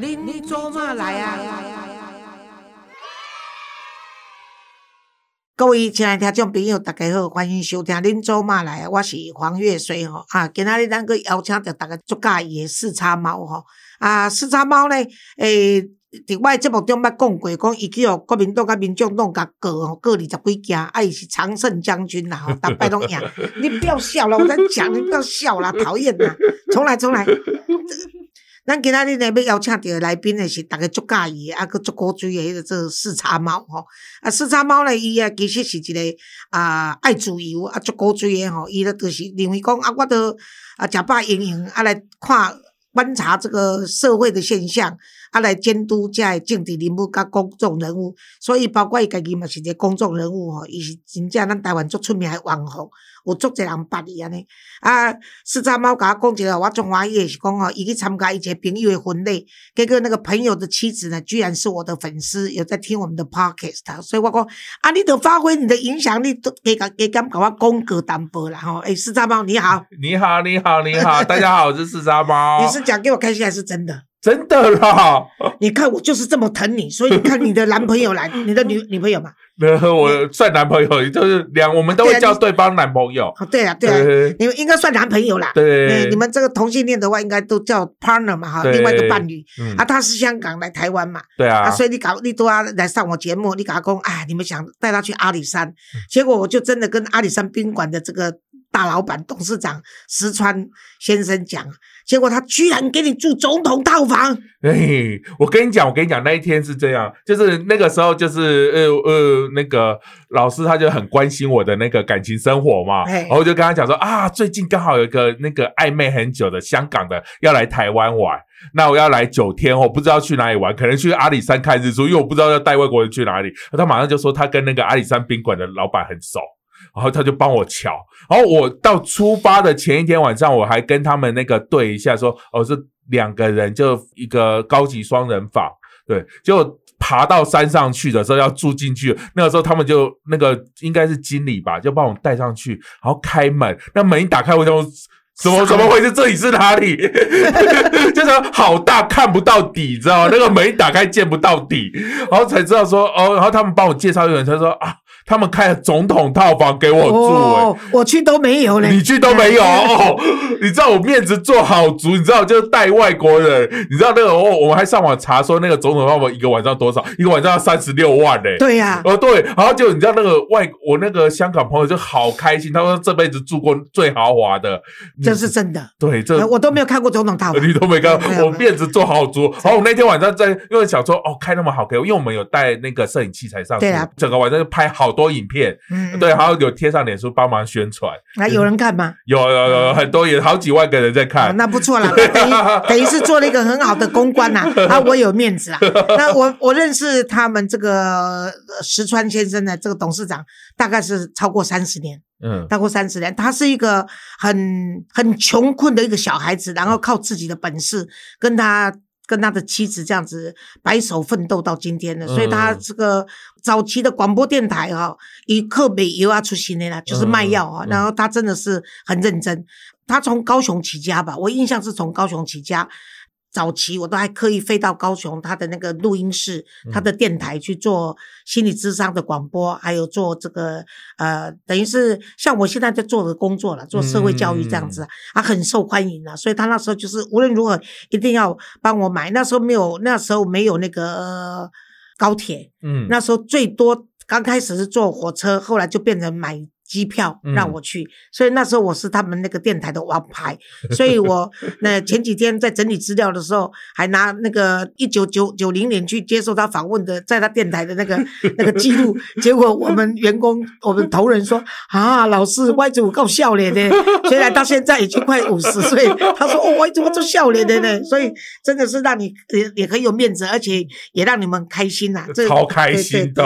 您做嘛来啊？各位亲爱的听众朋友，大家好，欢迎收听《恁做嘛来》，我是黄月水吼啊。今仔日咱个邀请着大家足介意的四叉猫吼啊，四叉猫呢，诶、伫我节目中捌讲过，讲伊去互国民党甲民众党甲过吼，过二十几件，啊，伊是常胜将军啦吼，逐摆拢赢。你不要笑了，我在讲，你不要笑啦，讨厌啦，重来重来。咱今仔日呢要邀请到的来宾呢是逐个足介意的，啊，佮足古锥的迄个这个四叉猫吼。啊，四叉猫咧，伊啊其实是一个啊爱自由啊足古锥的吼，伊咧就是认为讲啊，我都啊食饱营养啊来看观察这个社会的现象，啊来监督遮的政治人物甲公众人物，所以包括伊家己嘛是一个公众人物吼，伊是真正咱台湾足出名的网红，有足侪人捌伊安尼。啊，四叉猫甲我讲一个，我中欢喜的是讲吼，伊去参加一个朋友的婚礼，结果那个朋友的妻子呢，居然是我的粉丝，有在听我们的 podcast，所以我讲啊，你得发挥你的影响力，都给敢给敢甲我讲个淡薄啦吼。诶，四叉猫你好，你好，你好，你好，大家好，我是四沙猫。你是讲给我开心还是真的？真的啦？你看我就是这么疼你，所以你看你的男朋友来，你的女 女朋友嘛。呃我算男朋友，就是两，我们都会叫对方男朋友。哦，对啊，对啊，对你们应该算男朋友啦。对哎你们这个同性恋的话，应该都叫 partner 嘛哈，另外一个伴侣。嗯啊，他是香港来台湾嘛，啊，对啊，所以你搞你都要来上我节目，你搞公，哎，你们想带他去阿里山，嗯结果我就真的跟阿里山宾馆的这个大老板、董事长石川先生讲，结果他居然给你住总统套房，哎，我跟你讲，我跟你讲，那一天是这样，就是那个时候，就是呃呃，那个老师他就很关心我的那个感情生活嘛，哎然后我就跟他讲说啊，最近刚好有一个那个暧昧很久的香港的要来台湾玩，那我要来九天，我不知道去哪里玩，可能去阿里山看日出，因为我不知道要带外国人去哪里。他马上就说他跟那个阿里山宾馆的老板很熟。然后他就帮我瞧，然后我到出发的前一天晚上，我还跟他们那个对一下说，哦，是两个人，就一个高级双人房，对，就爬到山上去的时候要住进去，那个时候他们就那个应该是经理吧，就帮我带上去，然后开门，那门一打开，我就。怎么怎么回事？这里是哪里？就是好大看不到底，知道吗？那个门一打开见不到底，然后才知道说哦，然后他们帮我介绍一个人，他说啊，他们开了总统套房给我住、欸，哦，我去都没有嘞，你去都没有？哦，你知道我面子做好足，你知道就是带外国人，你知道那个哦，我们还上网查说那个总统套房一个晚上多少，一个晚上要三十六万嘞、对呀、哦，对，然后就你知道那个外我那个香港朋友就好开心，他说这辈子住过最豪华的，这是真的，对这呃我都没有看过总统套房，你都没看我面子做好足。然后我那天晚上在，因为想说哦，开那么好给我，因为我们有带那个摄影器材上去对啊，整个晚上就拍好多影片，嗯，对，还有有贴上脸书帮忙宣传，那有人看吗？有有有有很多也好几万个人在哦看，那不错啦，等于等于是做了一个很好的公关呐、啊，我有面子啊。那我我认识他们这个呃石川先生的，这个董事长大概是超过三十年，嗯超过三十年。他是一个很很穷困的一个小孩子，然后靠自己的本事跟他。跟他的妻子这样子白手奋斗到今天的，所以他嗯这个早期的广播电台哈、以克北油啊出新的啦，就是卖药啊，然后他真的是很认真。他从高雄起家吧，我印象是从高雄起家。早期我都还刻意飞到高雄，他的那个录音室，他的电台去做心理智商的广播，还有做这个呃，等于是像我现在在做的工作了，做社会教育这样子啊，啊很受欢迎啊，所以他那时候就是无论如何一定要帮我买。那时候没有，那时候没有那个、呃高铁，嗯，那时候最多刚开始是坐火车，后来就变成买机票嗯。让我去，所以那时候我是他们那个电台的王牌，所以我 那前几天在整理资料的时候，还拿那个一九九九零年去接受他访问的，在他电台的那个 那个记录，结果我们员工我们同仁说啊，老师歪子我够笑脸的，虽然到现在已经快五十岁，他说哦歪子我做笑脸的呢，所以真的是让你也也很有面子，而且也让你们开心呐、这超开心的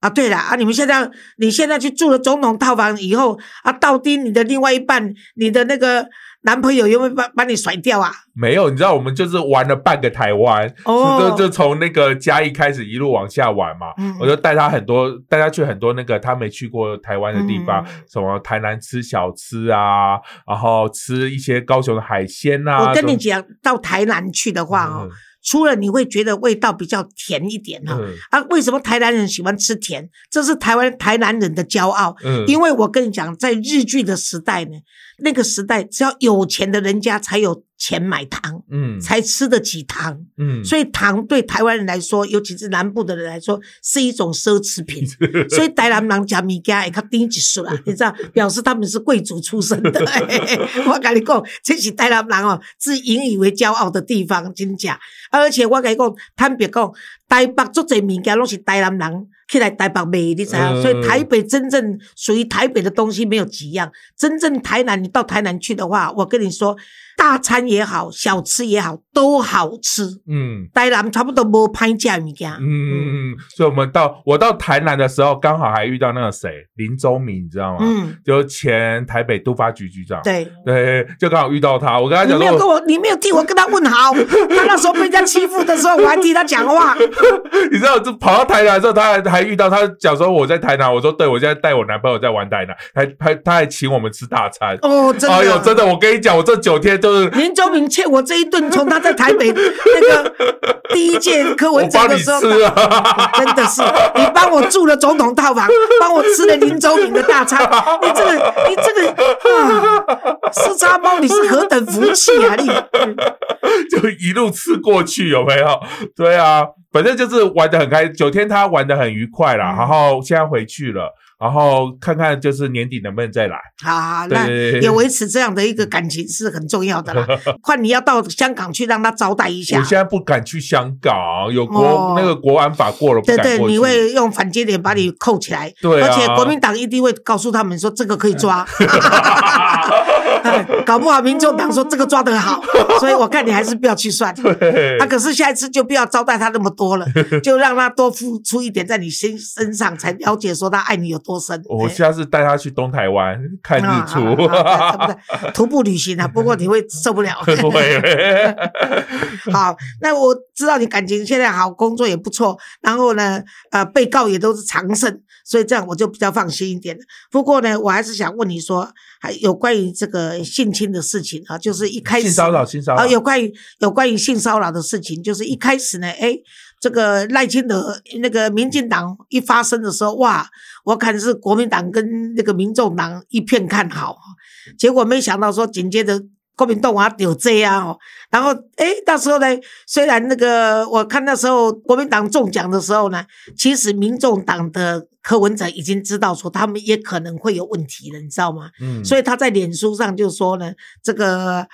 啊，对了啊，你们现在你现在去住了总统套房以后啊，到底你的另外一半，你的那个男朋友有没有把把你甩掉啊？没有，你知道我们就是玩了半个台湾，哦就就从那个嘉义开始一路往下玩嘛。嗯我就带他很多，带他去很多那个他没去过台湾的地方，嗯什么台南吃小吃啊，然后吃一些高雄的海鲜啊。我跟你都讲，到台南去的话哦，嗯除了你会觉得味道比较甜一点哈、嗯啊，为什么台南人喜欢吃甜？这是台湾台南人的骄傲。嗯，因为我跟你讲，在日剧的时代呢，那个时代只要有钱的人家才有钱买糖，嗯才吃得起糖。嗯，所以糖对台湾人来说，尤其是南部的人来说，是一种奢侈品。所以台南人吃米家也较低级数啦，你知道，表示他们是贵族出身的。我跟你讲，这是台南人哦，自引以为骄傲的地方，真假。而且我跟你讲，坦白讲，台北做这物件拢是台南人起来台北卖，你知道？嗯所以台北真正属于台北的东西没有几样，真正台南，你到台南去的话，我跟你说，大餐也好，小吃也好，都好吃。嗯。台南差不多无歹食的物件。嗯嗯嗯，所以我们到我到台南的时候，刚好还遇到那个谁林周明，你知道吗？嗯，就前台北都发局局长。对。对，就刚好遇到他，我跟他你讲你，没有跟我，你没有替我跟他问好。他那时候被人家欺负的时候，我还替他讲话。你知道，就跑到台南之后，他还还遇到他讲说我在台南，我说对，我现在带我男朋友在玩台南，还还他还请我们吃大餐。哦，真的，哎呦，真的，我跟你讲，我这九天都是林周明欠我这一顿，从他在台北 那个第一届柯文哲的时候，吃啊。真的是你帮我住了总统套房，帮我吃了林周明的大餐，你这个你这个啊，四叉猫你是何等福气啊你！就一路吃过去，有没有？对啊，反正就是玩的很开，九天他玩的很愉快啦。嗯然后现在回去了，然后看看就是年底能不能再来。好好，那也维持这样的一个感情是很重要的啦。换你要到香港去让他招待一下我。现在不敢去香港，有国、哦那个国安法过了，不对对。你会用反接点把你扣起来，对啊而且国民党一定会告诉他们说这个可以抓，搞不好民众党说这个抓得好，所以我看你还是不要去算。对啊，可是下一次就不要招待他那么多了，就让他多付出一点在你身身上，才了解说他爱你有多深。我哎下次带他去东台湾看日啊出。徒步旅行啊，不过你会受不了。会，好，那我知道你感情现在好，工作也不错，然后呢，呃，被告也都是常胜，所以这样我就比较放心一点了。不过呢，我还是想问你说，还有关于这个性侵的事情啊，就是一开始性骚扰，性骚扰啊，，有关于有关于性骚扰的事情，就是一开始呢，哎，这个赖清德那个民进党一发生的时候，哇，我看是国民党跟那个民众党一片看好，结果没想到说紧接着。国民党啊有这样哦，然后诶，到时候呢，虽然那个我看那时候国民党中奖的时候呢，其实民众党的柯文哲已经知道说他们也可能会有问题了，你知道吗？嗯，所以他在脸书上就说呢，这个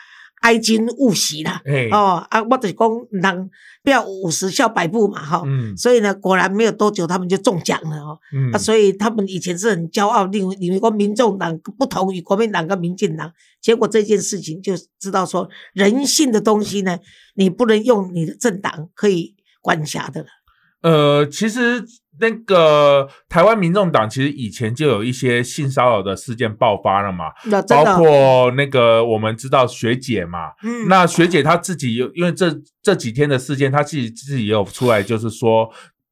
哀今勿喜啦，哎，哦啊，我就是讲人不要五十笑百步嘛，哈、嗯。所以呢，果然没有多久他们就中奖了哦，嗯。啊，所以他们以前是很骄傲，例如你们说民众党不同于国民党跟民进党，结果这件事情就知道说人性的东西呢，你不能用你的政党可以管辖的了。呃，其实那个台湾民众党其实以前就有一些性骚扰的事件爆发了嘛，包括那个我们知道学姐嘛，嗯，那学姐她自己有，因为这这几天的事件，她自己自己也有出来，就是说，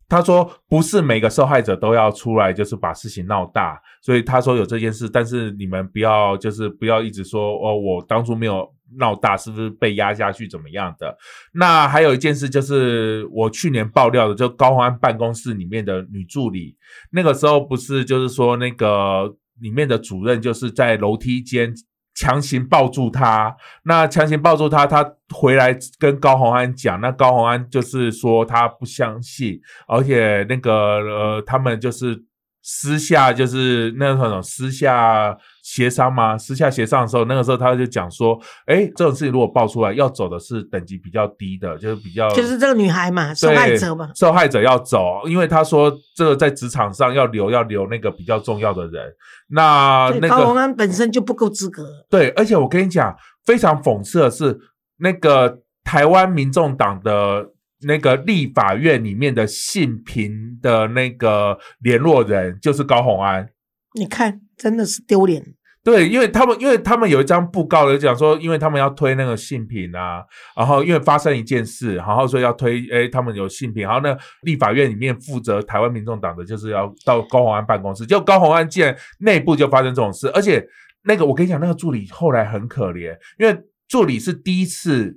她说不是每个受害者都要出来，就是把事情闹大，所以她说有这件事，但是你们不要就是不要一直说哦，我当初没有闹大，是不是被压下去怎么样的？那还有一件事就是我去年爆料的，就高虹安办公室里面的女助理，那个时候不是就是说那个里面的主任就是在楼梯间。强行抱住她，那强行抱住她，她回来跟高虹安讲，那高虹安就是说他不相信，而且那个呃，他们就是私下就是那种私下协商吗，私下协商的时候，那个时候他就讲说，哎，这种事情如果爆出来，要走的是等级比较低的，就是比较就是这个女孩嘛，受害者嘛，受害者要走，因为他说这个在职场上要留要留那个比较重要的人。那那个高洪安本身就不够资格。对，而且我跟你讲，非常讽刺的是，那个台湾民众党的那个立法院里面的性平的那个联络人就是高虹安。你看，真的是丢脸。对，因为他们因为他们有一张布告的讲说，因为他们要推那个性平啊，然后因为发生一件事，然后所以要推，哎，他们有性平，然后那，立法院里面负责台湾民众党的就是要到高虹安办公室，结果高虹安竟然内部就发生这种事，而且那个我跟你讲，那个助理后来很可怜，因为助理是第一次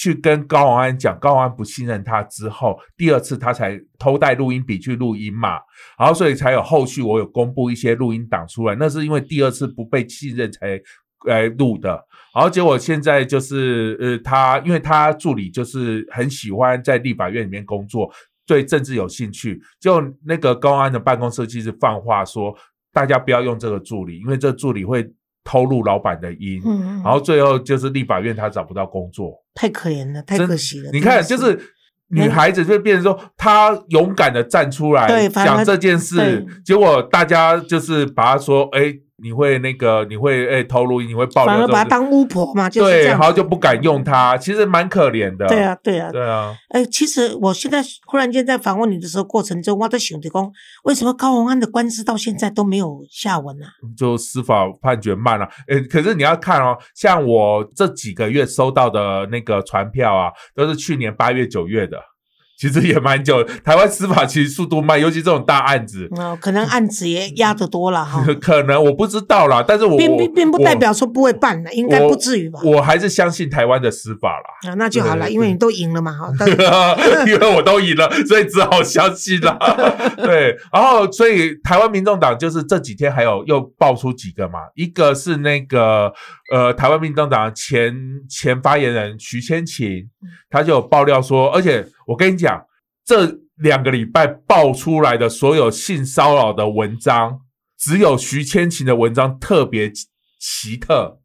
去跟高宏安讲，高宏安不信任他之后，第二次他才偷带录音笔去录音嘛，然后所以才有后续我有公布一些录音档出来，那是因为第二次不被信任才来录的，然后结果现在就是呃他因为他助理就是很喜欢在立法院里面工作。对政治有兴趣，就那个高安的办公设计师放话说，大家不要用这个助理，因为这助理会偷录老板的音。然后最后就是立法院他找不到工作，太可怜了，太可惜了。你看，就是女孩子就变成说，她勇敢的站出来讲这件事，结果大家就是把她说，哎。你会那个，你会诶偷录音，你会爆料，反而把她当巫婆嘛，就是对，然后就不敢用她，其实蛮可怜的。对啊，对啊，对啊。哎，其实我现在忽然间在访问你的时候，过程中我在想着讲，为什么高洪安的官司到现在都没有下文呢？就司法判决慢了。诶，可是你要看哦，像我这几个月收到的那个传票啊，都是去年八月、九月的。其实也蛮久，台湾司法其实速度慢，尤其这种大案子，哦，可能案子也压得多了哈。可能我不知道啦，但是我并并并不代表说不会办的，应该不至于吧。我还是相信台湾的司法啦。啊，那就好了，因为你都赢了嘛，哈。因为我都赢了，所以只好相信了。对，然后所以台湾民众党就是这几天还有又爆出几个嘛，一个是那个呃，台湾民进党前前发言人徐千晴，他就有爆料说，而且。我跟你讲，这两个礼拜爆出来的所有性骚扰的文章，只有徐千晴的文章特别奇特。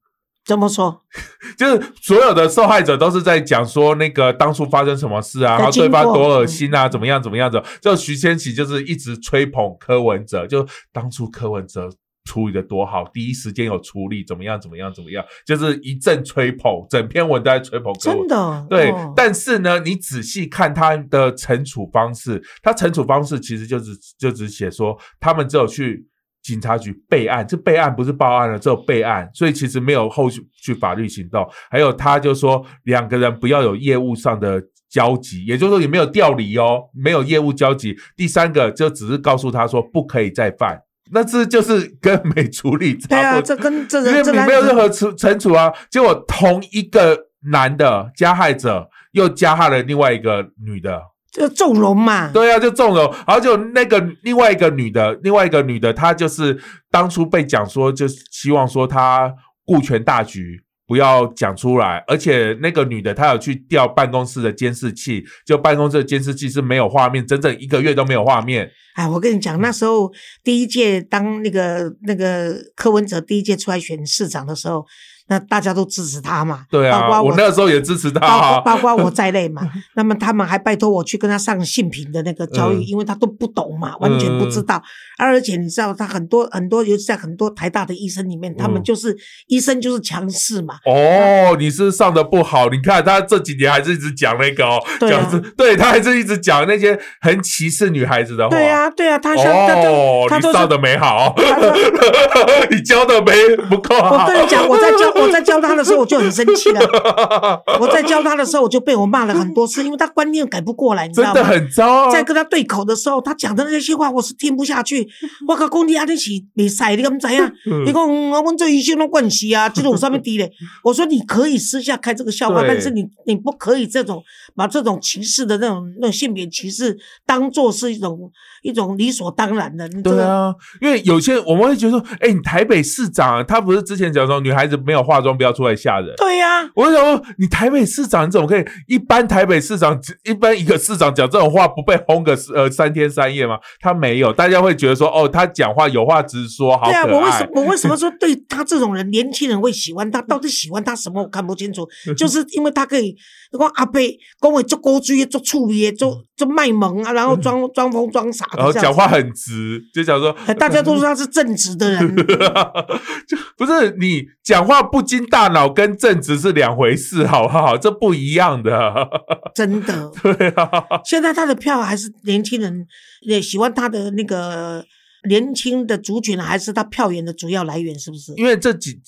怎么说？就是所有的受害者都是在讲说那个当初发生什么事啊，然后对方多恶心啊，怎么样怎么样的。就徐千晴就是一直吹捧柯文哲，就当初柯文哲。处理的多好，第一时间有处理，怎么样？怎么样？怎么样？就是一阵吹捧，整篇文都在吹捧。真的，对。但是呢，你仔细看他的惩处方式，他惩处方式其实就是就只写说，他们只有去警察局备案，这备案不是报案了，只有备案，所以其实没有后续去法律行动。还有，他就说两个人不要有业务上的交集，也就是说，你没有调离哦，没有业务交集。第三个就只是告诉他说，不可以再犯。那这就是跟没处理差不多。对啊，这跟这因为你没有任何处惩处啊，结果同一个男的加害者又加害了另外一个女的，就纵容嘛。对啊，就纵容，然后就那个另外一个女的，另外一个女的，她就是当初被讲说，就希望说她顾全大局。不要讲出来，而且那个女的她有去调办公室的监视器，就办公室的监视器是没有画面，整整一个月都没有画面。哎，我跟你讲，那时候第一届当那个那个柯文哲第一届出来选市长的时候。那大家都支持他嘛？对啊，我那时候也支持他，包包括我在内嘛。那么他们还拜托我去跟他上性平的那个教育，因为他都不懂嘛，完全不知道。而且你知道，他很多很多，尤其在很多台大的医生里面，他们就是医生就是强势嘛。哦，你是上的不好，你看他这几年还是一直讲那个哦，讲对他还是一直讲那些很歧视女孩子的话。对啊，对啊，他哦，他你上的没好，你教的没不够好。我跟你讲，我在教。我在教他的时候我就很生气了，我在教他的时候我就被我骂了很多次，因为他观念改不过来，你知道吗？真的很糟。在跟他对口的时候，他讲的那些话我是听不下去。我靠，工地阿弟是没塞，你敢怎样？你讲我们这一些都关系啊，这种上面低嘞。我说你可以私下开这个笑话，但是你你不可以这种把这种歧视的那种那种性别歧视当做是一种一种理所当然的。对啊，因为有些我们会觉得说，哎，你台北市长他不是之前讲说女孩子没有化妆不要出来吓人。对呀，我就想说，你台北市长你怎么可以？一般台北市长一般一个市长讲这种话不被轰个呃三天三夜吗？他没有，大家会觉得说，哦，他讲话有话直说，好可爱。我为什么我为什么说对他这种人，年轻人会喜欢他？到底喜欢他什么？我看不清楚。就是因为他可以，讲阿伯讲话做高追，做粗野，做做卖萌啊，然后装 装疯装傻，然后讲话很直，就讲说，大家都说他是正直的人，就不是你讲话不经大脑跟正直是两回事，好不好？这不一样的，真的。对啊，现在他的票还是年轻人也喜欢他的那个年轻的族群，还是他票源的主要来源，是不是？因为这几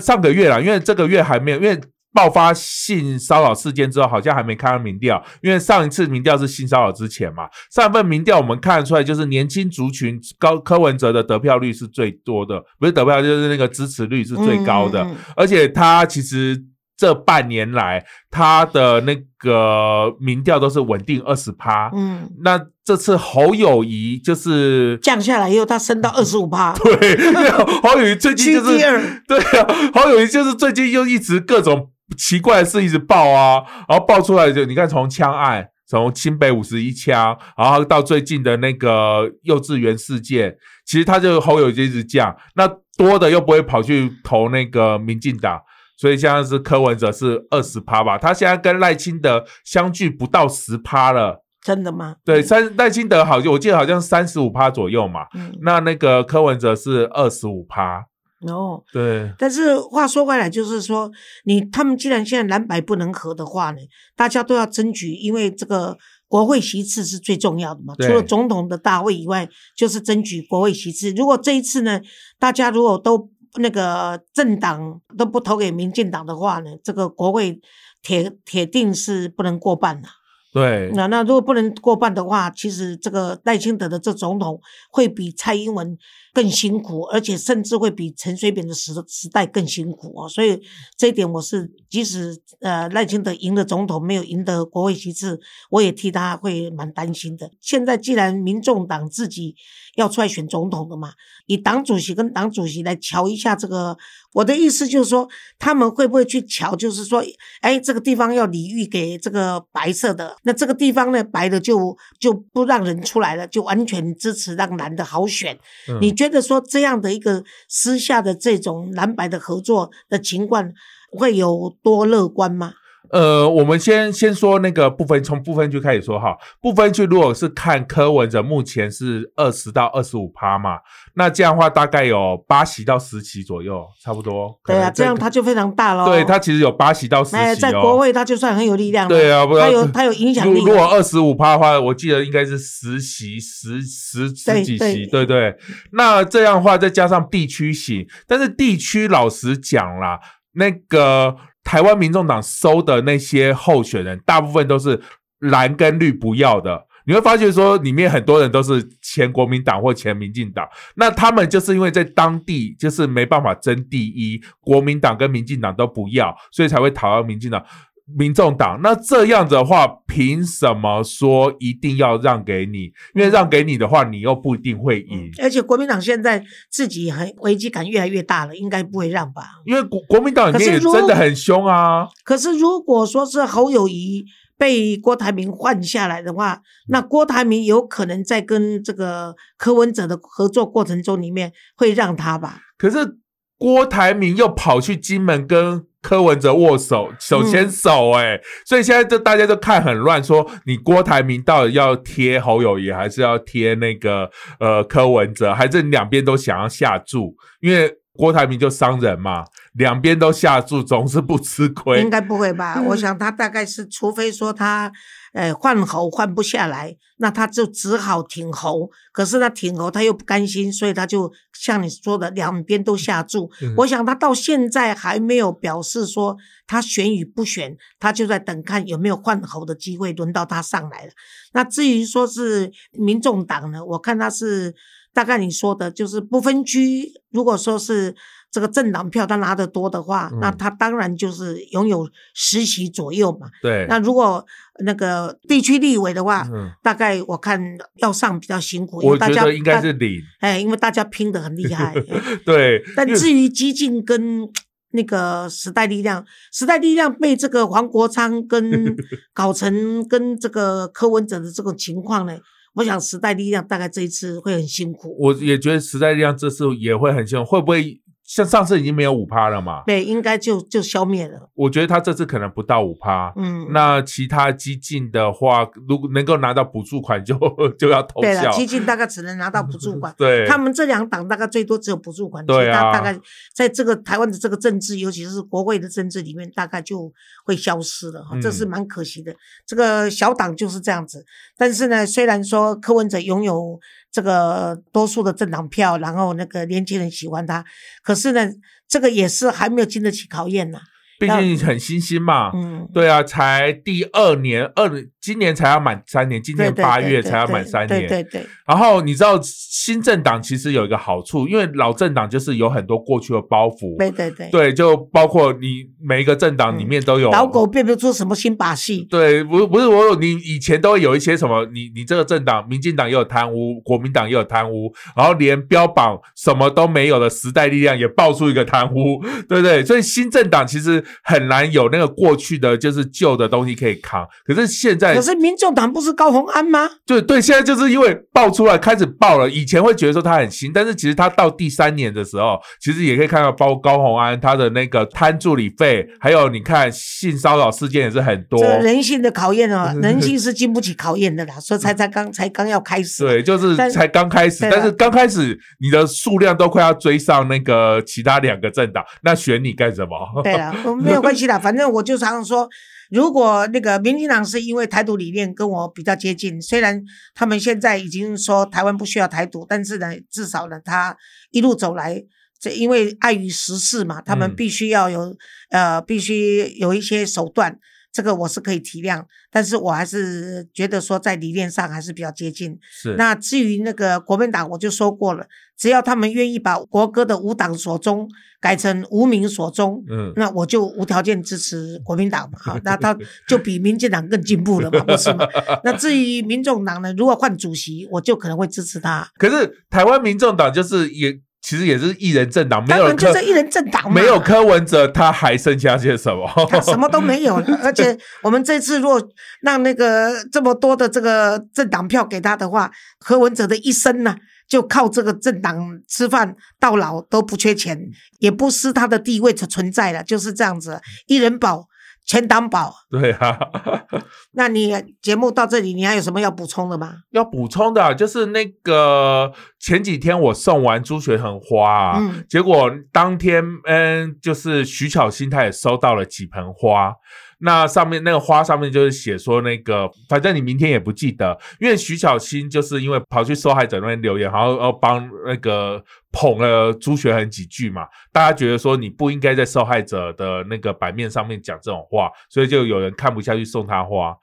上个月啦，因为这个月还没有，因为。爆发性骚扰事件之后，好像还没看到民调，因为上一次民调是性骚扰之前嘛。上一份民调我们看得出来，就是年轻族群高柯文哲的得票率是最多的，不是得票就是那个支持率是最高的，而且他其实这半年来他的那个民调都是稳定二十趴。嗯，那这次侯友谊就是降下来以后，他升到 二十五趴，对，侯友谊最近就是。对啊，侯友谊就是最近又一直各种奇怪的事一直爆啊，然后爆出来就你看从枪案，从清北五十一枪，然后到最近的那个幼稚园事件，其实他就侯友谊就一直降，那多的又不会跑去投那个民进党。所以现在是柯文哲是二十趴吧，他现在跟赖清德相距不到十趴了。真的吗？对，三赖清德好像我记得好像三十五趴左右嘛，嗯，那那个柯文哲是二十五趴。哦，对，但是话说回来，就是说，你他们既然现在蓝白不能合的话呢，大家都要争取，因为这个国会席次是最重要的嘛。除了总统的大会以外，就是争取国会席次。如果这一次呢，大家如果都那个政党都不投给民进党的话呢，这个国会铁铁定是不能过半的。对，那那如果不能过半的话，其实这个赖清德的这总统会比蔡英文更辛苦，而且甚至会比陈水扁的时时代更辛苦哦。所以这一点我是，即使呃赖清德赢了总统，没有赢得国会席次，我也替他会蛮担心的。现在既然民众党自己要出来选总统的嘛，以党主席跟党主席来瞧一下这个，我的意思就是说，他们会不会去瞧，就是说，哎，这个地方要礼遇给这个白色的，那这个地方呢，白的就就不让人出来了，就完全支持让蓝的好选。嗯你觉觉得说这样的一个私下的这种蓝白的合作的情况，会有多乐观吗？呃，我们先先说那个部分，从部分区开始说哈。部分区如果是看柯文哲目前是二十到二十五趴嘛，那这样的话大概有八席到十席左右，差不多。对啊，这样他就非常大喽。对他其实有八席到十席。在国会他就算很有力量了。对啊，不然他有他有影响力如。如果二十五趴的话，我记得应该是十席十十十几席，对对。那这样的话，再加上地区型，但是地区老实讲啦，那个台湾民众党收的那些候选人，大部分都是蓝跟绿不要的。你会发现说，里面很多人都是前国民党或前民进党，那他们就是因为在当地就是没办法争第一，国民党跟民进党都不要，所以才会讨厌民进党。民众党，那这样子的话，凭什么说一定要让给你？因为让给你的话，你又不一定会赢。而且国民党现在自己很危机感越来越大了，应该不会让吧？因为国国民党里面也真的很凶啊。可是如果说是侯友谊被郭台铭换下来的话，那郭台铭有可能在跟这个柯文哲的合作过程中里面会让他吧？可是郭台铭又跑去金门跟柯文哲握手，手牵手、欸，哎、所以现在就大家都看很乱，说你郭台铭到底要贴侯友谊，还是要贴那个呃柯文哲，还是两边都想要下注？因为郭台铭就商人嘛，两边都下注，总是不吃亏应。该不会吧？我想他大概是，除非说他呃换侯换不下来，那他就只好挺喉。可是他挺喉他又不甘心，所以他就像你说的，两边都下注。嗯我想他到现在还没有表示说他选与不选，他就在等看有没有换喉的机会，轮到他上来了。那至于说是民众党呢，我看他是大概你说的，就是不分区，如果说是这个政党票他拿得多的话，嗯那他当然就是拥有十席左右嘛。对，那如果那个地区立委的话，嗯，大概我看要上比较辛苦，因我为大家觉得应该是零。哎，因为大家拼得很厉害。对，但至于激进跟那个时代力量，时代力量被这个黄国昌跟 搞成跟这个柯文哲的这种情况呢，我想时代力量大概这一次会很辛苦。我也觉得时代力量这次也会很辛苦，会不会像上次已经没有五趴了嘛？对，应该就就消灭了。我觉得他这次可能不到五趴。嗯，那其他激进的话，如果能够拿到补助款就，就要偷对了，激进大概只能拿到补助款 对，他们这两党大概最多只有补助款，对啊其他大概在这个台湾的这个政治，尤其是国会的政治里面，大概就会消失了哈，这是嗯蛮可惜的。这个小党就是这样子，但是呢，虽然说柯文哲拥有这个多数的政党票，然后那个年轻人喜欢他，可是呢，这个也是还没有经得起考验呐。毕竟很新兴嘛。嗯，对啊，才第二年，二今年才要满三年，今年八月才要满三年。对对对，然后你知道新政党其实有一个好处，因为老政党就是有很多过去的包袱，对对对，对，就包括你每一个政党里面都有老狗变不出什么新把戏。对，不不是我有，你以前都会有一些什么，你你这个政党，民进党也有贪污，国民党也有贪污，然后连标榜什么都没有的时代力量也爆出一个贪污，对不对？所以新政党其实很难有那个过去的就是旧的东西可以扛，可是现在可是民众党不是高鸿安吗？对对，现在就是因为爆出来开始爆了，以前会觉得说他很新，但是其实他到第三年的时候，其实也可以看到，包括高鸿安他的那个贪助理费，还有你看性骚扰事件也是很多这。人性的考验哦，人性是经不起考验的啦，所以才才刚才刚要开始。对，就是才刚开始，但是刚开始你的数量都快要追上那个其他两个政党，那选你干什么？对了，我 没有关系的，反正我就常常说，如果那个民进党是因为台独理念跟我比较接近，虽然他们现在已经说台湾不需要台独，但是呢，至少呢，他一路走来。这因为碍于时事嘛，他们嗯必须要有、呃，必须有一些手段，这个我是可以体谅，但是我还是觉得说在理念上还是比较接近。是那至于那个国民党，我就说过了，只要他们愿意把国歌的无党所宗改成无名所宗，嗯，那我就无条件支持国民党嘛。好，那他就比民进党更进步了嘛，不是吗？那至于民众党呢，如果换主席，我就可能会支持他。可是台湾民众党就是也其实也是一人政党，没有就是一人政党，没有柯文哲，他还剩下些什么？他什么都没有了，而且我们这次若让那个这么多的这个政党票给他的话，柯文哲的一生呢，就靠这个政党吃饭到老都不缺钱，也不失他的地位存存在了，就是这样子，一人保。全党保，对啊，那你节目到这里，你还有什么要补充的吗？要补充的、啊、就是那个前几天我送完朱学恒花、啊，嗯结果当天嗯，就是徐巧心她也收到了几盆花。那上面那个花上面就是写说那个，反正你明天也不记得，因为徐巧芯就是因为跑去受害者那边留言，然后要帮那个捧了朱学恒几句嘛，大家觉得说你不应该在受害者的那个版面上面讲这种话，所以就有人看不下去送他花。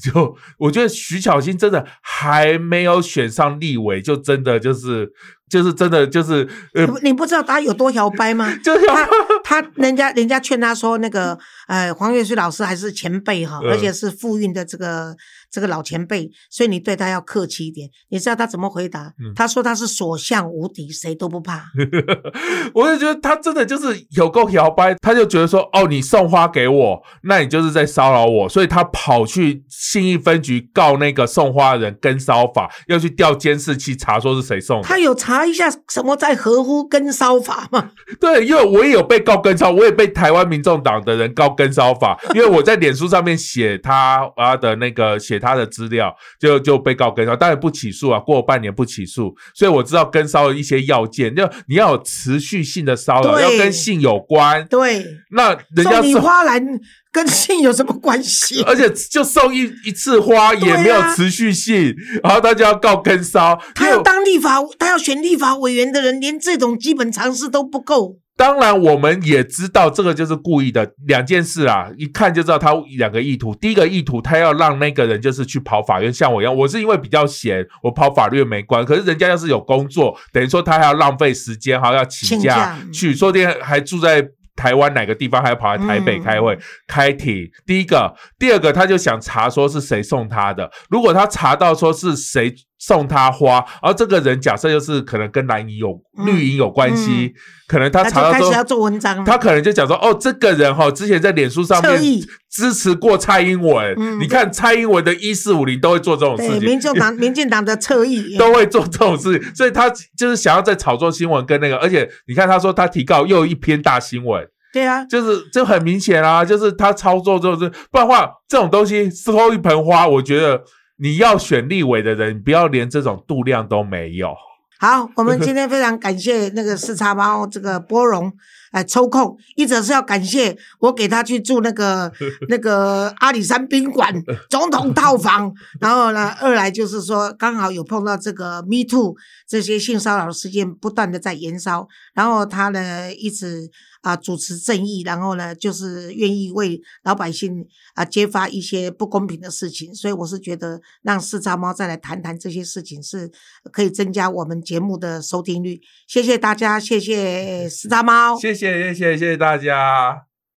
就我觉得徐巧芯真的还没有选上立委，就真的就是就是真的就是呃你，不知道他有多摇摆吗？就是他他人家人家劝他说，那个呃黄岳旭老师还是前辈哈，嗯而且是复运的这个这个老前辈，所以你对他要客气一点。你知道他怎么回答？嗯他说他是所向无敌，谁都不怕。我就觉得他真的就是有够摇摆，他就觉得说，哦，你送花给我，那你就是在骚扰我，所以他跑去信义分局告那个送花的人跟骚法，要去调监视器查说是谁送的。他有查一下什么在合乎跟骚法吗？对，因为我也有被告跟骚，我也被台湾民众党的人告跟骚法，因为我在脸书上面写他啊的那个写他的资料，就就被告跟骚，当然不起诉啊，过半年不起诉，所以我知道跟骚的一些要件，就你要有持续性的骚扰，要跟性有关，对，那人家送你。花篮跟性有什么关系？而且就送一一次花也没有持续性，然后他就要告跟骚。他要当立法，他要选立法委员的人，连这种基本常识都不够。当然，我们也知道这个就是故意的两件事啊，一看就知道他两个意图。第一个意图，他要让那个人就是去跑法院，像我一样，我是因为比较闲，我跑法律没关。可是人家要是有工作，等于说他还要浪费时间，还要请假请假去，说不定还住在。台湾哪个地方还要跑来台北嗯开会、开庭？第一个，第二个，他就想查说是谁送他的。如果他查到说是谁送他花，然后这个人假设就是可能跟蓝营有、嗯绿营有关系，嗯。可能他他查到说就开始要做文章。他可能就讲说，哦，这个人哈、之前在脸书上面支持过蔡英文，嗯你看蔡英文的一四五零都会做这种事情，民进党 民进党的侧翼。都会做这种事情，所以他就是想要在炒作新闻跟那个，而且你看他说他提告又一篇大新闻，对啊，就是就很明显啊，就是他操作这种事，不然的话这种东西收一盆花，我觉得你要选立委的人，不要连这种度量都没有。好，我们今天非常感谢那个四叉猫这个波荣，哎，抽空，一则是要感谢我给他去住那个 那个阿里山宾馆总统套房，然后呢，二来就是说刚好有碰到这个 Me Too 这些性骚扰事件不断的在延烧，然后他呢一直啊主持正义，然后呢就是愿意为老百姓啊揭发一些不公平的事情，所以我是觉得让四叉猫再来谈谈这些事情是可以增加我们节目的收听率。谢谢大家，谢谢四叉猫，谢谢谢谢谢谢大家。